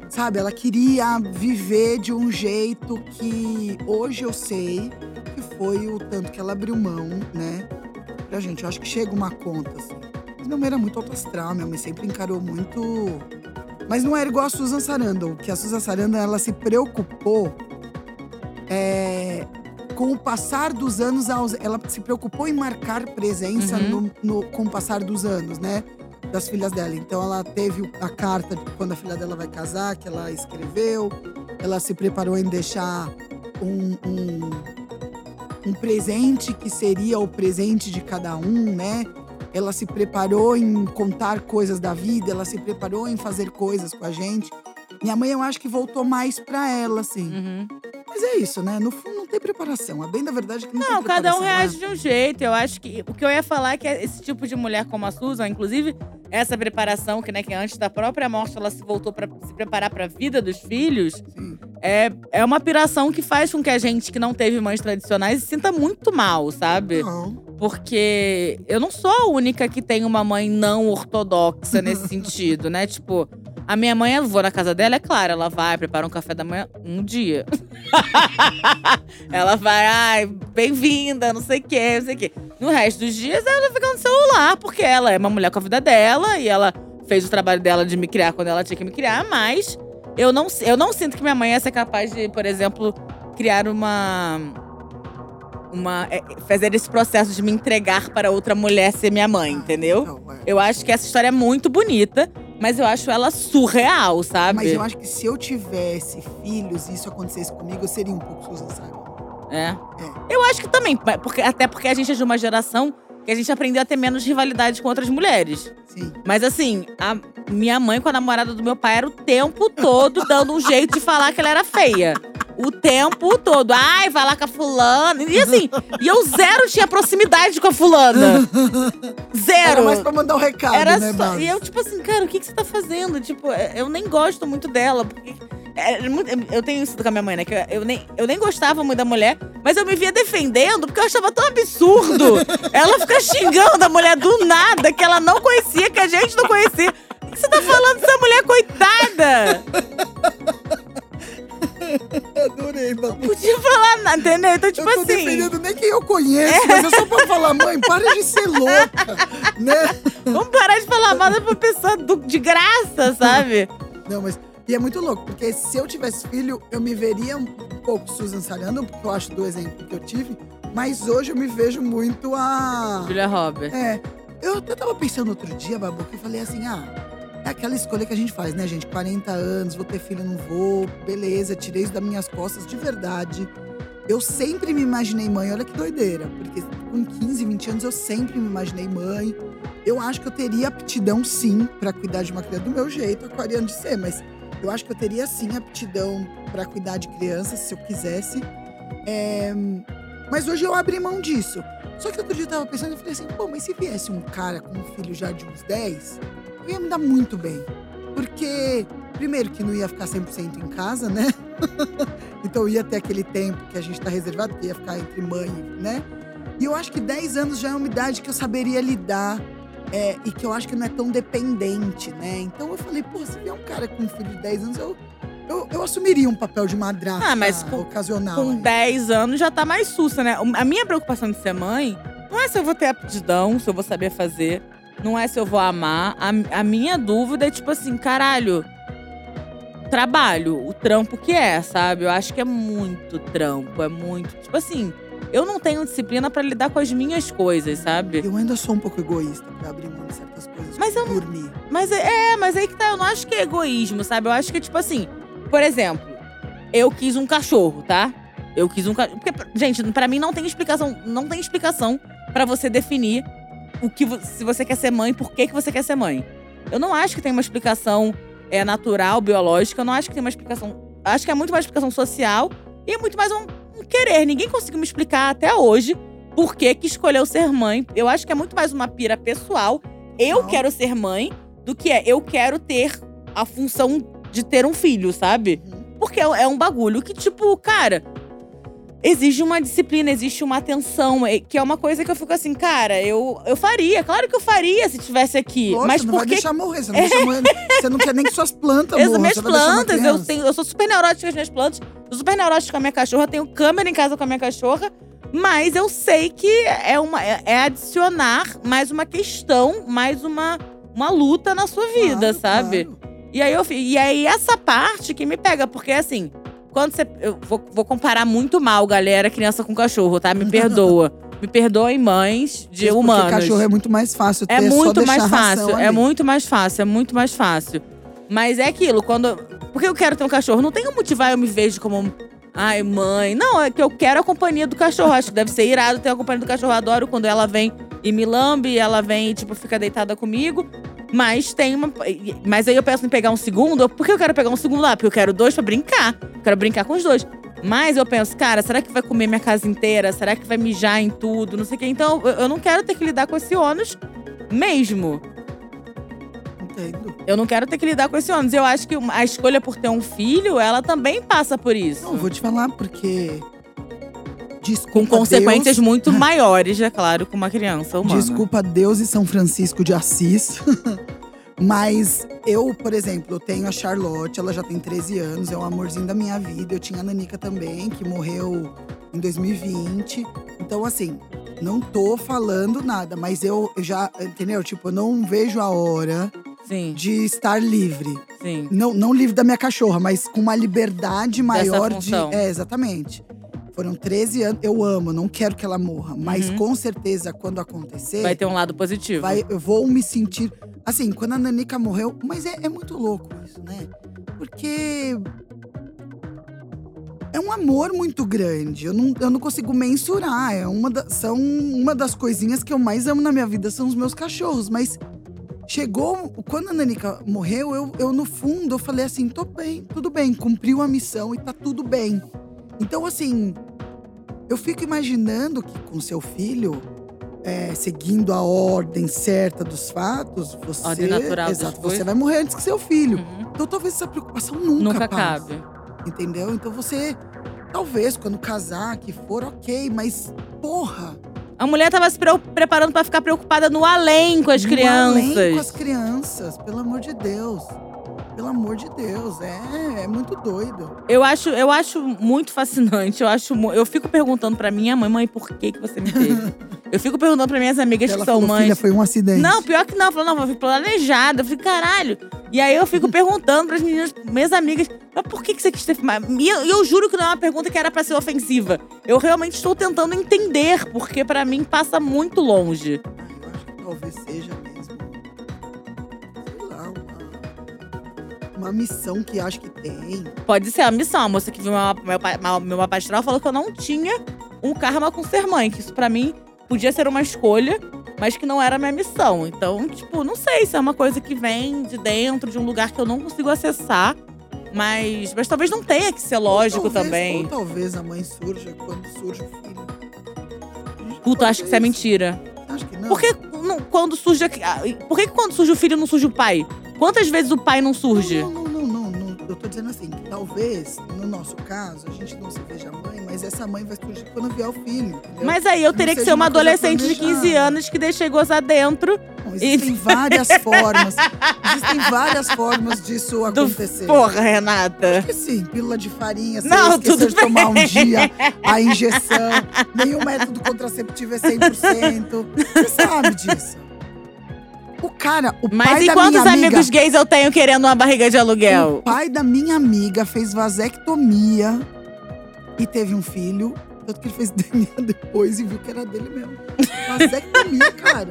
[SPEAKER 1] sabe, ela queria viver de um jeito que hoje eu sei que foi o tanto que ela abriu mão, né? Pra gente, eu acho que chega uma conta, assim. Mas minha mãe era muito alto astral, minha mãe sempre encarou muito. Mas não era igual a Susan Sarandon, que a Susan Sarandon, ela se preocupou é, com o passar dos anos, ela se preocupou em marcar presença
[SPEAKER 2] Uhum.
[SPEAKER 1] no, no- com o passar dos anos, né? Das filhas dela. Então ela teve a carta de quando a filha dela vai casar, que ela escreveu. Ela se preparou em deixar um, um- um presente que seria o presente de cada um, né? Ela se preparou em contar coisas da vida, ela se preparou em fazer coisas com a gente. Minha mãe, eu acho que voltou mais pra ela, assim.
[SPEAKER 2] Uhum.
[SPEAKER 1] Mas é isso, né? No fundo, não tem preparação. A bem da verdade é que não,
[SPEAKER 2] Não,
[SPEAKER 1] tem
[SPEAKER 2] cada um
[SPEAKER 1] preparação,
[SPEAKER 2] reage
[SPEAKER 1] né?
[SPEAKER 2] de um jeito. Eu acho que. O que eu ia falar é que esse tipo de mulher como a Susan, inclusive, essa preparação, que, né, que antes da própria morte ela se voltou pra se preparar pra vida dos filhos,
[SPEAKER 1] Sim.
[SPEAKER 2] é, é uma piração que faz com que a gente que não teve mães tradicionais se sinta muito mal, sabe?
[SPEAKER 1] Não.
[SPEAKER 2] Porque eu não sou a única que tem uma mãe não ortodoxa nesse (laughs) sentido, né? Tipo, a minha mãe, eu vou na casa dela, é claro, ela vai, prepara um café da manhã um dia. (laughs) ela vai, ai, bem-vinda, não sei o quê, não sei o quê. No resto dos dias, ela fica no celular, porque ela é uma mulher com a vida dela e ela fez o trabalho dela de me criar quando ela tinha que me criar, mas eu não, eu não sinto que minha mãe ia ser capaz de, por exemplo, criar uma uma é, fazer esse processo de me entregar para outra mulher ser minha mãe, entendeu?
[SPEAKER 1] É.
[SPEAKER 2] Eu acho que essa história é muito bonita, mas eu acho ela surreal, sabe?
[SPEAKER 1] Mas eu acho que se eu tivesse filhos e isso acontecesse comigo, eu seria um pouco Susan Simon.
[SPEAKER 2] É. Eu acho que também, porque, até porque a gente é de uma geração que a gente aprendeu a ter menos rivalidade com outras mulheres.
[SPEAKER 1] Sim.
[SPEAKER 2] Mas assim, a minha mãe com a namorada do meu pai era o tempo todo dando um jeito de falar que ela era feia. O tempo todo. Ai, vai lá com a fulana. E assim, e eu zero tinha proximidade com a fulana. Zero.
[SPEAKER 1] Era mais pra mandar um recado,
[SPEAKER 2] Era
[SPEAKER 1] né,
[SPEAKER 2] só-? E eu, tipo assim, cara, o que, que você tá fazendo? Tipo, é, eu nem gosto muito dela. Porque é muito- eu tenho isso com a minha mãe, né? Que eu nem, eu nem gostava muito da mulher, mas eu me via defendendo porque eu achava tão absurdo. (laughs) ela fica xingando a mulher do nada, que ela não conhecia, que a gente não conhecia. O que você tá falando dessa mulher, coitada? (laughs)
[SPEAKER 1] Adorei, Bárbara.
[SPEAKER 2] Podia falar nada, entendeu? Então, tipo
[SPEAKER 1] eu tô
[SPEAKER 2] assim.
[SPEAKER 1] defendendo nem quem eu conheço, mas é só pra falar, mãe, para de ser louca, (laughs) né?
[SPEAKER 2] Vamos parar de falar mal da pessoa do- de graça, sabe?
[SPEAKER 1] Não, mas. E é muito louco, porque se eu tivesse filho, eu me veria um pouco Susan Sarandon, porque eu acho do exemplo que eu tive. Mas hoje eu me vejo muito a.
[SPEAKER 2] Julia Roberts.
[SPEAKER 1] É. Eu até tava pensando outro dia, Babu, que eu falei assim: ah, é aquela escolha que a gente faz, né, gente? 40 anos, vou ter filho, não vou. Beleza, tirei isso das minhas costas de verdade. Eu sempre me imaginei mãe, olha que doideira. Porque com 15, 20 anos eu sempre me imaginei mãe. Eu acho que eu teria aptidão, sim, pra cuidar de uma criança do meu jeito, aquariano de ser, mas eu acho que eu teria sim aptidão pra cuidar de crianças, se eu quisesse. É, Mas hoje eu abri mão disso. Só que outro dia eu tava pensando e falei assim, pô, mas se viesse um cara com um filho já de uns 10, eu ia me dar muito bem. Porque, primeiro, que não ia ficar 100% em casa, né? (laughs) então ia ter aquele tempo que a gente tá reservado, que ia ficar entre mãe, né? E eu acho que 10 anos já é uma idade que eu saberia lidar. é, e que eu acho que não é tão dependente, né? Então eu falei, pô, se vier um cara com um filho de 10 anos, eu, eu, eu assumiria um papel de madrasta
[SPEAKER 2] Ah, mas com-
[SPEAKER 1] ocasional.
[SPEAKER 2] com
[SPEAKER 1] aí.
[SPEAKER 2] 10 anos já tá mais sussa, né? A minha preocupação de ser mãe não é se eu vou ter aptidão, se eu vou saber fazer. Não é se eu vou amar. A, a minha dúvida é tipo assim, caralho. Trabalho, o trampo que é, sabe? Eu acho que é muito trampo, é muito. Tipo assim, eu não tenho disciplina pra lidar com as minhas coisas, sabe?
[SPEAKER 1] Eu ainda sou um pouco egoísta pra abrir mão de certas coisas.
[SPEAKER 2] Mas eu
[SPEAKER 1] dormir.
[SPEAKER 2] Mas é, é, mas aí que tá, eu não acho que é egoísmo, sabe? Eu acho que, tipo assim, por exemplo, eu quis um cachorro, tá? Eu quis um cachorro. Porque, gente, pra mim não tem explicação, não tem explicação pra você definir o que se você quer ser mãe, por que, que você quer ser mãe. Eu não acho que tem uma explicação é, natural, biológica, eu não acho que tem uma explicação. Acho que é muito mais explicação social e é muito mais um, um querer. Ninguém conseguiu me explicar até hoje por que, que escolheu ser mãe. Eu acho que é muito mais uma pira pessoal. Eu
[SPEAKER 1] Não.
[SPEAKER 2] quero ser mãe do que é eu quero ter a função de ter um filho, sabe?
[SPEAKER 1] Uhum.
[SPEAKER 2] Porque é é um bagulho que, tipo, cara, exige uma disciplina, existe uma atenção, que é uma coisa que eu fico assim, cara, eu, eu faria, claro que eu faria se tivesse aqui.
[SPEAKER 1] Lógico,
[SPEAKER 2] mas
[SPEAKER 1] você não
[SPEAKER 2] por
[SPEAKER 1] vai deixar morrer. Você não, deixa morrer. (laughs) você não quer nem que suas plantas
[SPEAKER 2] As
[SPEAKER 1] morram.
[SPEAKER 2] minhas plantas, eu, tenho, eu sou super neurótica com as minhas plantas, sou super neurótica com a minha cachorra, tenho câmera em casa com a minha cachorra, mas eu sei que é, uma, é, é adicionar mais uma questão, mais uma, uma luta na sua vida,
[SPEAKER 1] Claro,
[SPEAKER 2] sabe?
[SPEAKER 1] claro.
[SPEAKER 2] E aí, eu, e aí essa parte que me pega, porque assim, quando você. Eu vou, vou comparar muito mal, galera, criança com cachorro, tá? Me perdoa. (laughs) Me perdoem, mães de
[SPEAKER 1] Isso porque
[SPEAKER 2] humanos.
[SPEAKER 1] cachorro é muito mais fácil ter
[SPEAKER 2] É muito mais fácil, é muito mais fácil, é muito mais fácil. Mas é aquilo, quando. Porque eu quero ter um cachorro, não tem um motivo, ah, eu me vejo como Ai, mãe. Não, é que eu quero a companhia do cachorro. Acho que deve ser irado ter a companhia do cachorro. Eu adoro quando ela vem e me lambe, ela vem e, tipo, fica deitada comigo. Mas tem uma. Mas aí eu penso em pegar um segundo. Por que eu quero pegar um segundo lá? Porque eu quero dois pra brincar. Eu quero brincar com os dois. Mas eu penso, cara, será que vai comer minha casa inteira? Será que vai mijar em tudo? Não sei o quê. Então, eu- eu não quero ter que lidar com esse ônus mesmo.
[SPEAKER 1] Entendo.
[SPEAKER 2] Eu não quero ter que lidar com esse ônus. Eu acho que a escolha por ter um filho, ela também passa por isso.
[SPEAKER 1] Não, vou te falar porque. Desculpa
[SPEAKER 2] Com consequências
[SPEAKER 1] Deus,
[SPEAKER 2] muito (laughs) maiores, é claro, com uma criança humana.
[SPEAKER 1] Desculpa Deus e São Francisco de Assis. (laughs) Mas eu, por exemplo, eu tenho a Charlotte, ela já tem 13 anos, é um amorzinho da minha vida. Eu tinha a Nanica também, que morreu em 2020. Então, assim, não tô falando nada, mas eu já, entendeu? Tipo, eu não vejo a hora
[SPEAKER 2] Sim,
[SPEAKER 1] de estar livre.
[SPEAKER 2] sim.
[SPEAKER 1] Não, não livre da minha cachorra, mas com uma liberdade maior de. É, exatamente. Foram 13 anos. Eu amo, não quero que ela morra. Mas
[SPEAKER 2] Uhum.
[SPEAKER 1] com certeza, quando acontecer,
[SPEAKER 2] Vai ter um lado positivo.
[SPEAKER 1] vai- eu vou me sentir. Assim, quando a Nanica morreu. Mas é, é muito louco isso, né? Porque. É um amor muito grande. Eu não, eu não consigo mensurar. É uma da- são uma das coisinhas que eu mais amo na minha vida são os meus cachorros. Mas chegou. Quando a Nanica morreu, eu, eu no fundo eu falei assim: tô bem, tudo bem, cumpriu a missão e tá tudo bem. Então, assim, eu fico imaginando que com seu filho, é, seguindo a ordem certa dos fatos, você.
[SPEAKER 2] Ordem natural
[SPEAKER 1] exato, você vai morrer antes que seu filho.
[SPEAKER 2] Uhum.
[SPEAKER 1] Então talvez essa preocupação nunca,
[SPEAKER 2] Nunca
[SPEAKER 1] passe,
[SPEAKER 2] cabe.
[SPEAKER 1] Entendeu? Então você. Talvez, quando casar, que for, ok, mas porra!
[SPEAKER 2] A mulher tava se pre- preparando pra ficar preocupada no além com as
[SPEAKER 1] no
[SPEAKER 2] crianças.
[SPEAKER 1] Além com as crianças, pelo amor de Deus. Pelo amor de Deus, é, é muito doido.
[SPEAKER 2] Eu acho, eu acho muito fascinante. Eu acho, eu fico perguntando pra minha mãe, mãe, por que que você me teve? eu fico perguntando pra minhas amigas
[SPEAKER 1] Ela
[SPEAKER 2] que são
[SPEAKER 1] falou,
[SPEAKER 2] mães.
[SPEAKER 1] filha, foi um acidente.
[SPEAKER 2] Não, pior que não. Falou, não, foi planejada. Eu falei, caralho. E aí eu fico perguntando pras meninas, minhas amigas, mas por que, que você quis ter filmado? E eu, eu juro que não é uma pergunta que era pra ser ofensiva. Eu realmente estou tentando entender, porque pra mim passa muito longe.
[SPEAKER 1] Eu acho que talvez seja uma, missão que acho que tem.
[SPEAKER 2] Pode ser a missão. A moça que viu meu, meu, meu mapa astral falou que eu não tinha um karma com ser mãe. Que isso pra mim podia ser uma escolha, mas que não era a minha missão. Então, tipo, não sei se é uma coisa que vem de dentro, de um lugar que eu não consigo acessar. Mas, mas talvez não tenha que ser lógico
[SPEAKER 1] talvez-
[SPEAKER 2] também.
[SPEAKER 1] Ou talvez a mãe surja quando surge o filho.
[SPEAKER 2] Puta, acho que isso é mentira.
[SPEAKER 1] Acho que não.
[SPEAKER 2] Por que não- quando surge. ah, Por que que quando surge o filho não surge o pai? Quantas vezes o pai não surge?
[SPEAKER 1] Não, não, não, não, não. Eu tô dizendo assim, que talvez, no nosso caso, a gente não se veja mãe, mas essa mãe vai surgir quando vier o filho, entendeu?
[SPEAKER 2] Mas aí eu teria que ser uma
[SPEAKER 1] uma
[SPEAKER 2] adolescente de 15
[SPEAKER 1] planejada.
[SPEAKER 2] anos que deixei gozar dentro.
[SPEAKER 1] Não, existem várias (laughs) formas. Existem várias formas disso
[SPEAKER 2] Do
[SPEAKER 1] acontecer.
[SPEAKER 2] Porra, Renata.
[SPEAKER 1] Acho que sim, pílula de farinha, se
[SPEAKER 2] Não,
[SPEAKER 1] esquecer
[SPEAKER 2] tudo
[SPEAKER 1] de tomar um
[SPEAKER 2] bem.
[SPEAKER 1] dia a injeção. Nenhum método contraceptivo é 100%. Você sabe disso. O cara, o
[SPEAKER 2] Mas
[SPEAKER 1] pai
[SPEAKER 2] e
[SPEAKER 1] da
[SPEAKER 2] quantos
[SPEAKER 1] minha amiga,
[SPEAKER 2] amigos gays eu tenho querendo uma barriga de
[SPEAKER 1] o
[SPEAKER 2] aluguel?
[SPEAKER 1] pai da minha amiga fez vasectomia e teve um filho. Tanto que ele fez (laughs) DNA depois e viu que era dele mesmo. Vasectomia, (laughs) cara.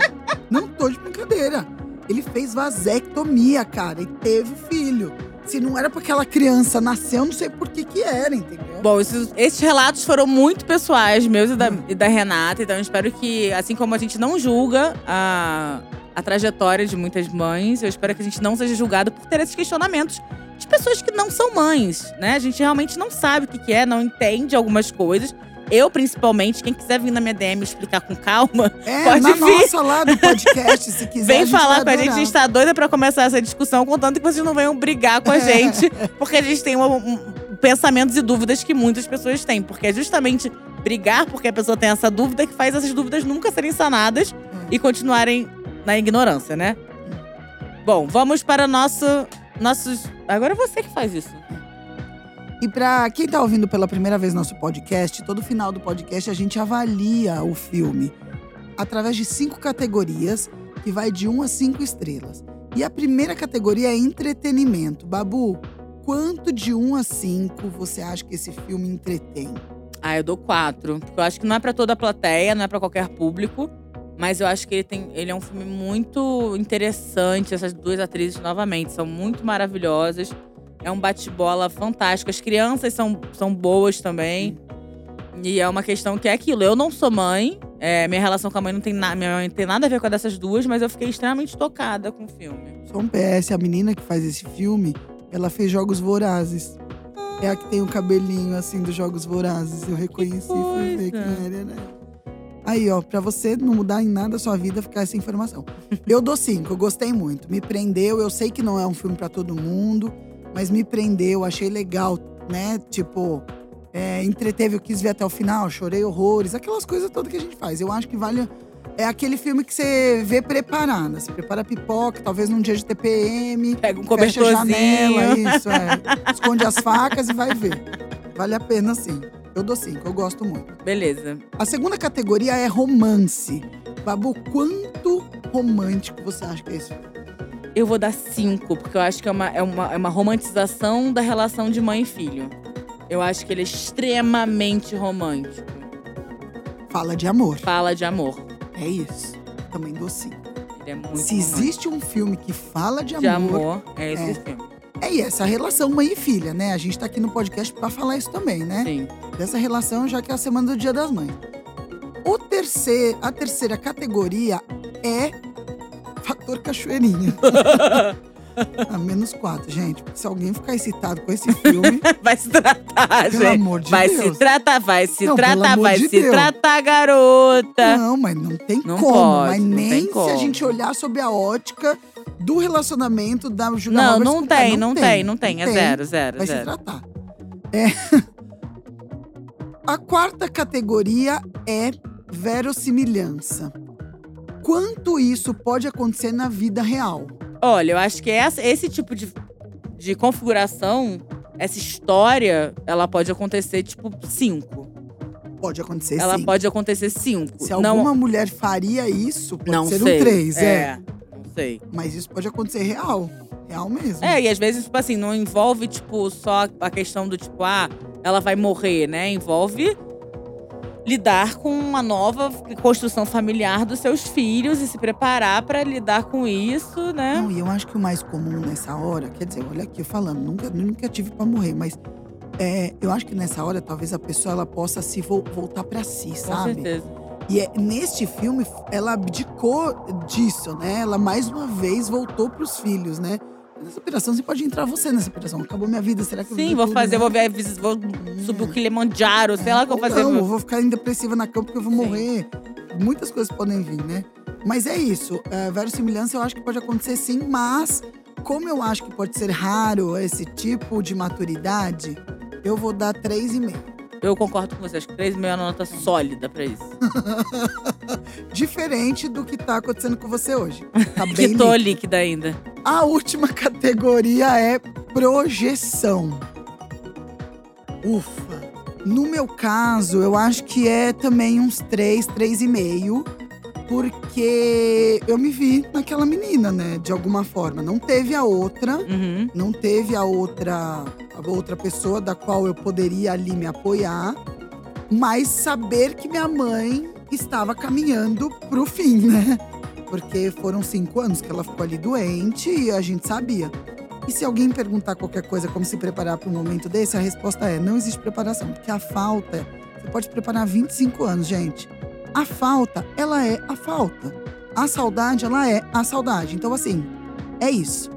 [SPEAKER 1] Não tô de brincadeira. Ele fez vasectomia, cara, e teve filho. Se não era pra aquela criança nascer, eu não sei por que que era, entendeu?
[SPEAKER 2] Bom, esses, esses relatos foram muito pessoais, meus e da,
[SPEAKER 1] Hum.
[SPEAKER 2] e da Renata. Então eu espero que, assim como a gente não julga a, a trajetória de muitas mães, eu espero que a gente não seja julgado por ter esses questionamentos de pessoas que não são mães, né? A gente realmente não sabe o que, que é, não entende algumas coisas. Eu, principalmente, quem quiser vir na minha DM explicar com calma,
[SPEAKER 1] É, (laughs)
[SPEAKER 2] Pode
[SPEAKER 1] na
[SPEAKER 2] vir.
[SPEAKER 1] nossa lá do podcast, se quiser.
[SPEAKER 2] Vem falar com a gente, a gente tá doida pra começar essa discussão, contanto que vocês não venham brigar com a gente, porque a gente tem um- um- pensamentos e dúvidas que muitas pessoas têm. Porque é justamente brigar porque a pessoa tem essa dúvida que faz essas dúvidas nunca serem sanadas e continuarem na ignorância, né? Bom, vamos para nosso, nossos. Agora é você que faz isso.
[SPEAKER 1] E pra quem tá ouvindo pela primeira vez nosso podcast, todo final do podcast a gente avalia o filme através de cinco categorias, que vai de 1 a 5 estrelas. E a primeira categoria é entretenimento. Babu, quanto de 1 a 5 você acha que esse filme entretém?
[SPEAKER 2] Ah, eu dou quatro. Porque eu acho que não é pra toda a plateia, não é pra qualquer público. Mas eu acho que ele, tem, ele é um filme muito interessante. Essas duas atrizes, novamente, são muito maravilhosas. É um bate-bola fantástico. As crianças são, são boas também. E é uma questão que é aquilo. Eu não sou mãe. é, minha relação com a mãe não tem, na, minha mãe não tem nada a ver com a dessas duas, mas eu fiquei extremamente tocada com o filme.
[SPEAKER 1] Só um PS, a menina que faz esse filme, ela fez Jogos Vorazes. É a que tem o cabelinho assim dos Jogos Vorazes. Eu reconheci, fui ver quem era, né? Aí, ó, pra você não mudar em nada a sua vida, ficar essa informação. Eu dou cinco, eu gostei muito. Me prendeu, eu sei que não é um filme pra todo mundo, mas me prendeu, achei legal, né? Tipo, é, entreteve, eu quis ver até o final, chorei horrores, aquelas coisas todas que a gente faz. Eu acho que vale. É aquele filme que você vê preparada. Você prepara pipoca, talvez num dia de TPM.
[SPEAKER 2] Pega um
[SPEAKER 1] Fecha a
[SPEAKER 2] cobertorzinho.
[SPEAKER 1] janela, isso, é. Esconde as facas e vai ver. Vale a pena, sim. Eu dou cinco, eu gosto muito.
[SPEAKER 2] Beleza.
[SPEAKER 1] A segunda categoria é romance. Babu, quanto romântico você acha que é esse filme?
[SPEAKER 2] Eu vou dar cinco, porque eu acho que é uma, é uma, é uma romantização da relação de mãe e filho. Eu acho que ele é extremamente romântico.
[SPEAKER 1] Fala de amor.
[SPEAKER 2] Fala de amor.
[SPEAKER 1] É isso. Também dou cinco.
[SPEAKER 2] Ele é muito
[SPEAKER 1] Se
[SPEAKER 2] romântico.
[SPEAKER 1] existe um filme que fala de amor,
[SPEAKER 2] de amor, é esse
[SPEAKER 1] É.
[SPEAKER 2] filme.
[SPEAKER 1] É essa relação mãe e filha, né? A gente tá aqui no podcast pra falar isso também, né?
[SPEAKER 2] Sim.
[SPEAKER 1] dessa relação, já que é a semana do Dia das Mães. O terceiro, a terceira categoria é fator cachoeirinha. (laughs) a menos quatro, gente. Se alguém ficar excitado com esse filme, (laughs)
[SPEAKER 2] Vai se tratar,
[SPEAKER 1] pelo
[SPEAKER 2] gente.
[SPEAKER 1] amor de
[SPEAKER 2] vai
[SPEAKER 1] Deus.
[SPEAKER 2] se tratar, vai se
[SPEAKER 1] Não,
[SPEAKER 2] tratar, vai
[SPEAKER 1] de
[SPEAKER 2] se
[SPEAKER 1] Deus.
[SPEAKER 2] tratar, garota.
[SPEAKER 1] Não, mas não tem
[SPEAKER 2] Não
[SPEAKER 1] como.
[SPEAKER 2] pode,
[SPEAKER 1] mas nem se a
[SPEAKER 2] como.
[SPEAKER 1] gente olhar sob a ótica do relacionamento da Julia
[SPEAKER 2] Não,
[SPEAKER 1] Roberts
[SPEAKER 2] não
[SPEAKER 1] com o cara.
[SPEAKER 2] tem, não tem, não tem. É
[SPEAKER 1] Tem.
[SPEAKER 2] zero, zero,
[SPEAKER 1] Vai se
[SPEAKER 2] zero.
[SPEAKER 1] tratar. É. (laughs) A quarta categoria é verossimilhança. Quanto isso pode acontecer na vida real?
[SPEAKER 2] Olha, eu acho que essa- esse tipo de, de configuração, essa história, ela pode acontecer, tipo, cinco.
[SPEAKER 1] Pode acontecer
[SPEAKER 2] ela
[SPEAKER 1] sim.
[SPEAKER 2] pode acontecer cinco.
[SPEAKER 1] Se
[SPEAKER 2] não,
[SPEAKER 1] alguma mulher faria isso, pode
[SPEAKER 2] não
[SPEAKER 1] ser
[SPEAKER 2] sei.
[SPEAKER 1] um três, é.
[SPEAKER 2] Não sei.
[SPEAKER 1] Mas isso pode acontecer real. Real mesmo.
[SPEAKER 2] É, e às vezes, tipo assim, não envolve, tipo, só a questão do tipo, ah, ela vai morrer, né? Envolve lidar com uma nova construção familiar dos seus filhos e se preparar pra lidar com isso, né?
[SPEAKER 1] Não, e eu acho que o mais comum nessa hora, quer dizer, olha aqui eu falando, nunca, nunca tive pra morrer, mas é, eu acho que nessa hora talvez a pessoa ela possa se vol- voltar pra si,
[SPEAKER 2] Com
[SPEAKER 1] sabe?
[SPEAKER 2] certeza.
[SPEAKER 1] E é, neste filme, ela abdicou disso, né? Ela mais uma vez voltou pros filhos, né? Nessa operação, você pode entrar você nessa operação. Acabou minha vida, será que eu
[SPEAKER 2] Sim,
[SPEAKER 1] vivo
[SPEAKER 2] vou
[SPEAKER 1] tudo,
[SPEAKER 2] fazer,
[SPEAKER 1] né?
[SPEAKER 2] vou, ver, vou subir o Kilimanjaro, sei lá o que eu vou
[SPEAKER 1] Ou
[SPEAKER 2] fazer.
[SPEAKER 1] Não, eu vou ficar depressiva na cama porque eu vou
[SPEAKER 2] Sim.
[SPEAKER 1] morrer. Muitas coisas podem vir, né? Mas é isso. É, verossimilhança eu acho que pode acontecer sim, mas como eu acho que pode ser raro esse tipo de maturidade, eu vou dar 3,5.
[SPEAKER 2] Eu concordo com vocês, que 3,5 é uma nota sólida pra isso. (laughs)
[SPEAKER 1] Diferente do que tá acontecendo com você hoje. Tá (laughs) bem
[SPEAKER 2] que tô
[SPEAKER 1] líquido.
[SPEAKER 2] líquida ainda.
[SPEAKER 1] A última (laughs) categoria é projeção. Ufa. No meu caso, eu acho que é também uns 3, 3,5. Porque eu me vi naquela menina, né? De alguma forma. Não teve a outra.
[SPEAKER 2] Uhum.
[SPEAKER 1] Não teve a outra, a outra pessoa da qual eu poderia ali me apoiar. Mas saber que minha mãe estava caminhando pro fim, né? Porque foram cinco anos que ela ficou ali doente e a gente sabia. E se alguém perguntar qualquer coisa, como se preparar para um momento desse, a resposta é: não existe preparação. Porque a falta, você pode preparar 25 anos, gente. A falta, ela é a falta. A saudade, ela é a saudade. Então, assim, é isso.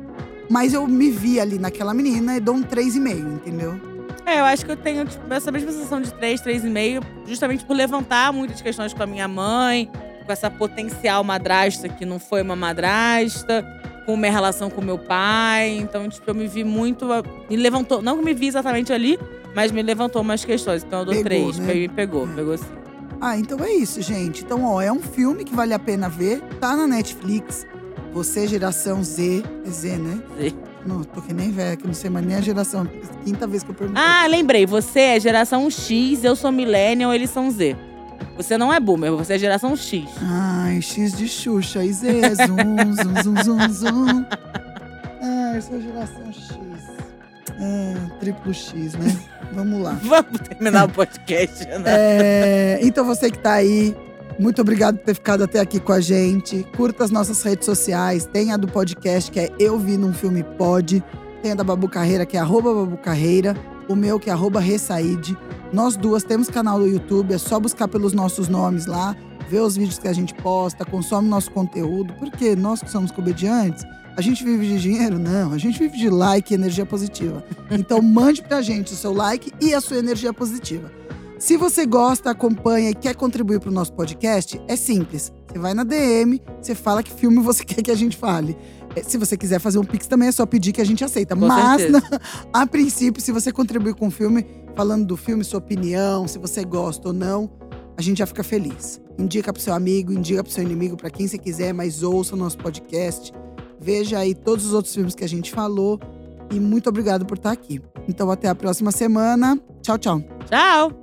[SPEAKER 1] Mas eu me vi ali naquela menina e dou um 3,5, entendeu?
[SPEAKER 2] É, eu acho que eu tenho tipo, essa mesma sensação de 3, 3,5, justamente por levantar muitas questões com a minha mãe, com essa potencial madrasta que não foi uma madrasta, com minha relação com meu pai. Então, tipo, eu me vi muito. Me levantou. Não que me vi exatamente ali, mas me levantou umas questões. Então eu dou
[SPEAKER 1] Pegou,
[SPEAKER 2] 3.
[SPEAKER 1] né?
[SPEAKER 2] Me pegou,
[SPEAKER 1] É.
[SPEAKER 2] pegou sim.
[SPEAKER 1] Ah, então é isso, gente. Então, ó, é um filme que vale a pena ver. Tá na Netflix. Você, geração Z. É Z, né?
[SPEAKER 2] Z.
[SPEAKER 1] Não, tô que nem velha, que não sei mais nem a geração. Quinta vez que eu perguntei.
[SPEAKER 2] Ah, lembrei. Você é geração X, eu sou millennial, eles são Z. Você não é boomer, você é geração X.
[SPEAKER 1] Ai, X de Xuxa. E Z, zum, zum, zum, zum, zum. Ai, eu sou geração X. Ah, triplo X, né? Vamos lá. (laughs)
[SPEAKER 2] Vamos terminar o podcast, né?
[SPEAKER 1] É, então você que tá aí, muito obrigado por ter ficado até aqui com a gente. Curta as nossas redes sociais, tem a do podcast que é Eu Vi Num Filme Pode. Tem a da Babu Carreira, que é arroba Babu Carreira. O meu, que é arroba Ressaide. Nós duas temos canal no YouTube, é só buscar pelos nossos nomes lá, ver os vídeos que a gente posta, consome nosso conteúdo. Porque nós que somos comediantes, a gente vive de dinheiro? Não, a gente vive de like e energia positiva. Então mande pra gente o seu like e a sua energia positiva. Se você gosta, acompanha e quer contribuir para o nosso podcast, é simples. Você vai na DM, você fala que filme você (laughs) quer que a gente fale. É, se você quiser fazer um pix também é só pedir que a gente aceita.
[SPEAKER 2] Com
[SPEAKER 1] Mas,
[SPEAKER 2] certeza. (laughs)
[SPEAKER 1] a princípio, se você contribuir com o filme, falando do filme, sua opinião, se você gosta ou não, a gente já fica feliz. Indica pro seu amigo, indica pro seu inimigo, para quem você quiser, mas ouça o nosso podcast. Veja aí todos os outros filmes que a gente falou. E muito obrigado por estar aqui. Então, até a próxima semana. Tchau, tchau.
[SPEAKER 2] Tchau!